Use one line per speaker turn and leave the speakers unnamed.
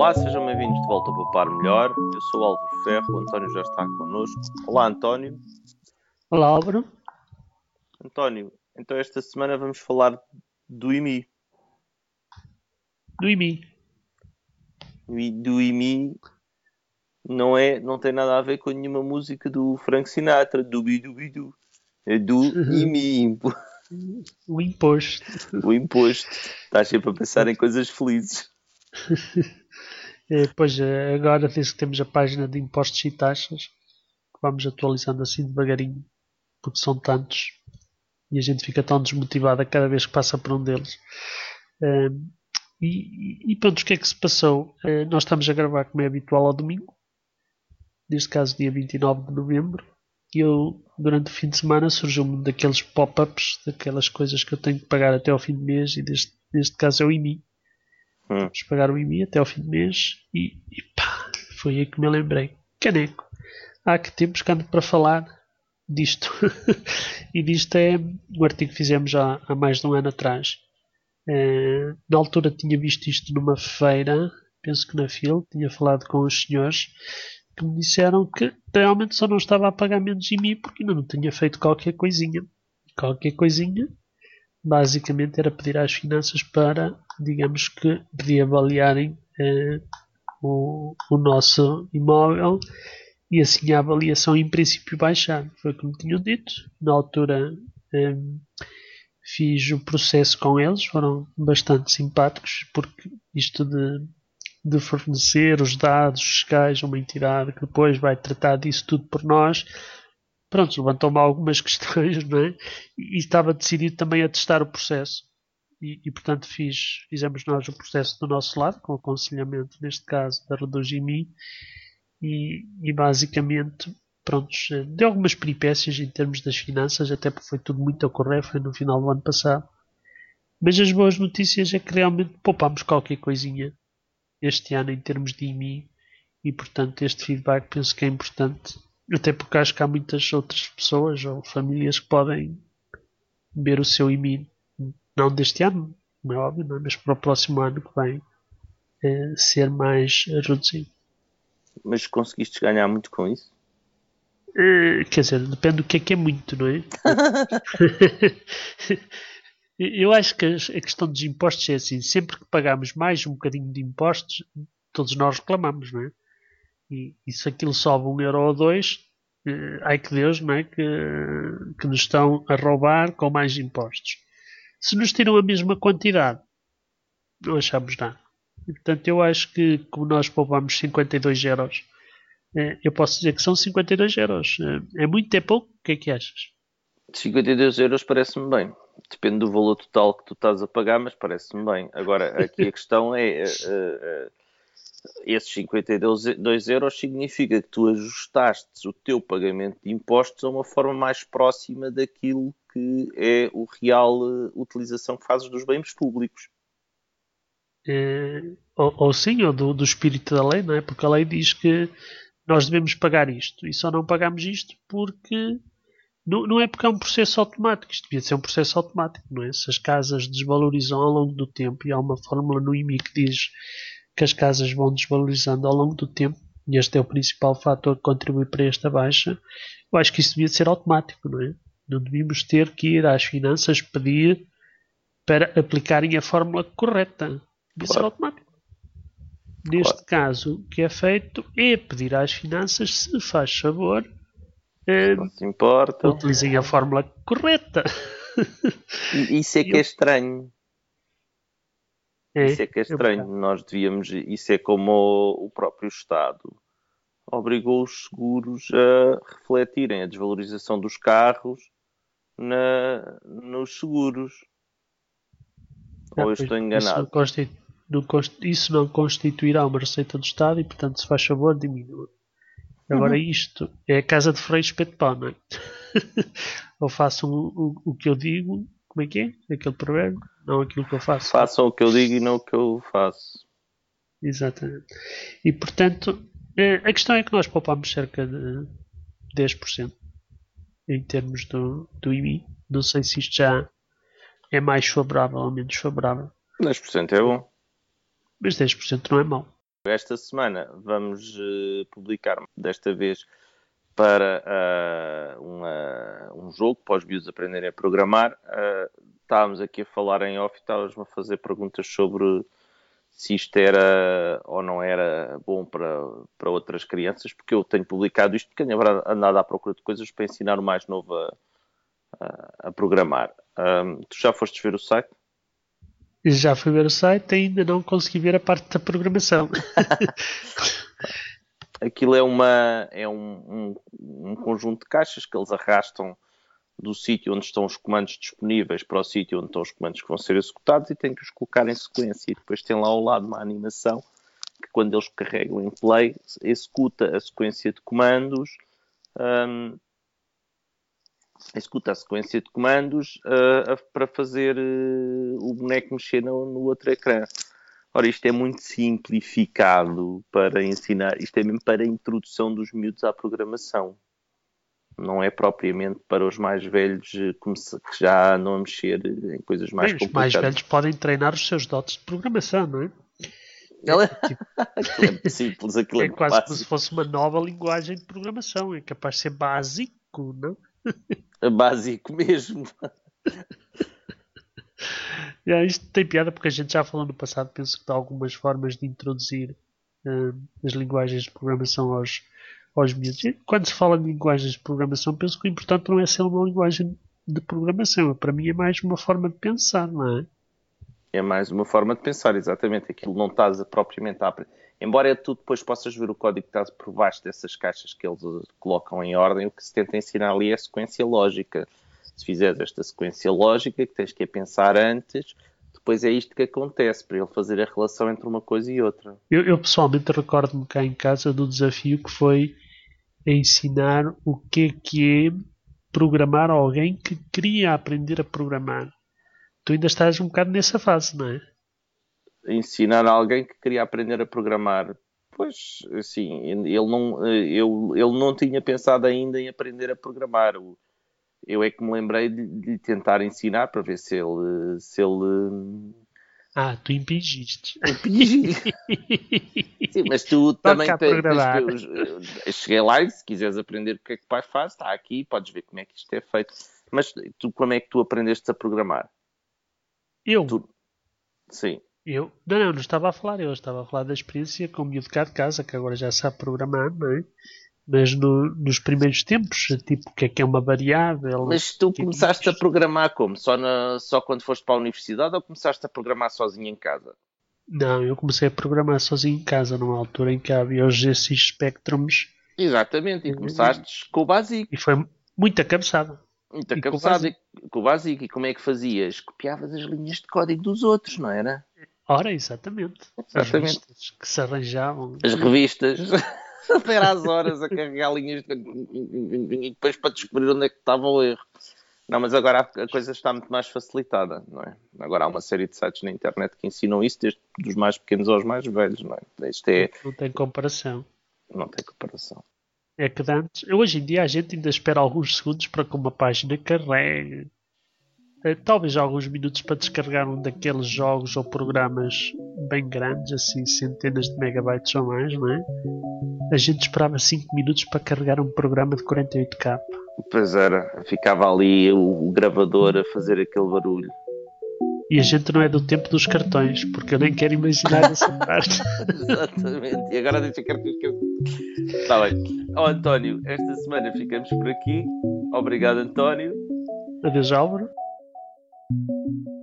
Olá, sejam bem-vindos de volta ao Poupar Melhor. Eu sou o Álvaro Ferro, o António já está connosco. Olá, António.
Olá, Álvaro.
António, então esta semana vamos falar do IMI.
Do IMI.
Do IMI não, é, não tem nada a ver com nenhuma música do Frank Sinatra, do Bidu É do IMI.
O imposto.
O imposto. Estás sempre a pensar em coisas felizes.
Pois é, agora desde que temos a página de impostos e taxas, que vamos atualizando assim devagarinho, porque são tantos e a gente fica tão desmotivada cada vez que passa por um deles. Um, e, e pronto, o que é que se passou? Uh, nós estamos a gravar como é habitual ao domingo, neste caso dia 29 de novembro, e eu, durante o fim de semana, surgiu-me daqueles pop-ups, daquelas coisas que eu tenho que pagar até ao fim do mês, e deste, neste caso é o IMI. Hum. Vamos pagar o IMI até ao fim do mês, e, e pá, foi aí que me lembrei. Caneco, há que tempos que ando para falar disto. e disto é um artigo que fizemos há mais de um ano atrás. Uh, na altura tinha visto isto numa feira, penso que na FIL, tinha falado com os senhores que me disseram que realmente só não estava a pagar menos mim porque ainda não tinha feito qualquer coisinha. Qualquer coisinha basicamente era pedir às finanças para, digamos que, pedir avaliarem uh, o, o nosso imóvel e assim a avaliação em princípio baixar. Foi como tinham dito. Na altura um, fiz o processo com eles, foram bastante simpáticos, porque isto de, de fornecer os dados fiscais a uma entidade que depois vai tratar disso tudo por nós. Pronto, levantou-me algumas questões, não é? E estava decidido também a testar o processo. E, e, portanto fiz, fizemos nós o processo do nosso lado, com aconselhamento, neste caso, da Redugimi, e, e basicamente prontos, deu algumas peripécias em termos das finanças, até porque foi tudo muito a correr, foi no final do ano passado. Mas as boas notícias é que realmente poupámos qualquer coisinha este ano em termos de IMI e portanto este feedback penso que é importante, até porque acho que há muitas outras pessoas ou famílias que podem ver o seu IMI, não deste ano, não é óbvio, não é? mas para o próximo ano que vem é, ser mais reduzido.
Mas conseguiste ganhar muito com isso?
Uh, quer dizer, depende do que é que é muito, não é? Eu acho que a questão dos impostos é assim: sempre que pagamos mais um bocadinho de impostos, todos nós reclamamos, não é? E, e se aquilo sobe um euro ou dois, uh, ai que Deus, não é? Que, que nos estão a roubar com mais impostos. Se nos tiram a mesma quantidade, não achamos nada. E, portanto, eu acho que, como nós poupamos 52 euros, eh, eu posso dizer que são 52 euros. Eh, é muito, é pouco? O que é que achas?
52 euros parece-me bem. Depende do valor total que tu estás a pagar, mas parece-me bem. Agora, aqui a questão é: uh, uh, esses 52 euros significa que tu ajustaste o teu pagamento de impostos a uma forma mais próxima daquilo que é o real uh, utilização que fazes dos bens públicos.
É, ou, ou, sim, ou do, do, espírito da lei, não é? Porque a lei diz que nós devemos pagar isto e só não pagamos isto porque não, não é porque é um processo automático, isto devia ser um processo automático, não é? Se as casas desvalorizam ao longo do tempo e há uma fórmula no IMI que diz que as casas vão desvalorizando ao longo do tempo, e este é o principal fator que contribui para esta baixa, eu acho que isso devia ser automático, não é? Não devíamos ter que ir às finanças pedir para aplicarem a fórmula correta. Devia claro. ser automático. Neste claro. caso, o que é feito é pedir às finanças, se faz favor,
eh, não se importa.
utilizem a fórmula correta.
Isso é que é estranho. É, isso é que é estranho. Nós devíamos. Isso é como o, próprio Estado obrigou os seguros a refletirem a desvalorização dos carros na, nos seguros. Ou eu estou enganado?
isso não constituirá uma receita do Estado e, portanto, se faz favor, diminua. Agora, uhum. isto é a casa de freio espeto pão, não é? Ou façam o, o, o, que eu digo, como é que é? Aquele provérbio? Não aquilo que eu faço.
Façam o que eu digo e não o que eu faço.
Exatamente. E, portanto, é, a questão é que nós poupamos cerca de 10% em termos do, do IMI. Não sei se isto já é mais favorável ou menos favorável.
10% é bom.
Mas 10% não é mau.
Esta semana vamos uh, publicar, desta vez, para uh, uma, um jogo para os bios aprenderem a programar. Uh, estávamos aqui a falar em off e estávamos-me a fazer perguntas sobre se isto era ou não era bom para, para outras crianças, porque eu tenho publicado isto porque tenho andado à procura de coisas para ensinar o mais novo a, a, a programar. Um, tu já foste ver o site?
Já fui ver o site e ainda não consegui ver a parte da programação.
Aquilo é, uma, é um, um, um conjunto de caixas que eles arrastam do sítio onde estão os comandos disponíveis para o sítio onde estão os comandos que vão ser executados e tem que os colocar em sequência. E depois tem lá ao lado uma animação que, quando eles carregam em play, executa a sequência de comandos. Um, a sequência de comandos uh, para fazer uh, o boneco mexer no, no, outro ecrã. Ora, isto é muito simplificado para ensinar, isto é mesmo para a introdução dos miúdos à programação não é propriamente para os mais velhos eh, que já andam a mexer em coisas mais Bem, complicadas.
Os mais velhos podem treinar os seus dotes de programação, não é?
Ela... tipo, aquilo é simples, aquilo
é, é quase básico. como se fosse uma nova linguagem de programação, é capaz de ser básico, não?
É básico mesmo.
É, isto tem piada porque a gente já falou no passado, penso que de algumas formas de introduzir uh, as linguagens de programação aos, aos miúdos. quando se fala de linguagens de programação, penso que o importante não é ser uma linguagem de programação. Para mim é mais uma forma de pensar, não é?
É mais uma forma de pensar, exatamente. Aquilo não estás a, propriamente a. Embora tu depois possas ver o código que estás por baixo dessas caixas que eles colocam em ordem, o que se tenta ensinar ali é a sequência lógica. Se fizeres esta sequência lógica, que tens que pensar antes, depois é isto que acontece, para ele fazer a relação entre uma coisa e outra.
Eu, eu pessoalmente recordo-me cá em casa do desafio que foi ensinar o que é que é programar alguém que queria aprender a programar. Tu ainda estás um bocado nessa fase, não é?
Ensinar alguém que queria aprender a programar. Pois, sim, ele não, eu, ele não tinha pensado ainda em aprender a programar. Eu é que me lembrei de, tentar ensinar para ver se ele, se ele
ah, tu impingiste.
Impingi. Sim, mas tu também tens, tens que, cheguei lá e se quiseres aprender o que é que o pai faz, está aqui, podes ver como é que isto é feito. Mas tu, como é que tu aprendeste a programar?
Eu?
Tu... Sim.
Eu? Não, não, não estava a falar eu, estava a falar da experiência com o miúdo cá de casa, que agora já sabe programar, não é? Mas no, nos primeiros tempos, tipo, o que é que é uma variável?
Mas tu tipo, começaste a programar como? Só, na, só quando foste para a universidade ou começaste a programar sozinho em casa?
Não, eu comecei a programar sozinho em casa, numa altura em que havia os GSX Spectrums.
Exatamente, e começaste com o básico.
E foi muito cabeçado.
Muito cabeçado com o básico. E como é que fazias? Copiavas as linhas de código dos outros, não era?
Ora, exatamente. exatamente. As que se arranjavam.
As revistas. ter às horas a carregar linhas e depois para descobrir onde é que estava o erro. Não, mas agora a coisa está muito mais facilitada, não é? Agora há uma série de sites na internet que ensinam isso, desde dos mais pequenos aos mais velhos, não é? Isto é...
Não tem comparação.
Não tem comparação.
É que antes, hoje em dia a gente ainda espera alguns segundos para que uma página carregue. Eh, talvez alguns minutos para descarregar um daqueles jogos ou programas bem grandes, assim, centenas de megabytes ou mais, não é? A gente esperava 5 minutos para carregar um programa de 48K.
Pois era, ficava ali o, gravador a fazer aquele barulho.
E a gente não é do tempo dos cartões, porque eu nem quero imaginar essa parte.
Exatamente, e agora deixa cartões que eu. Está bem. Oh, António, esta semana ficamos por aqui. Obrigado, António.
Adeus, Álvaro. Thank you.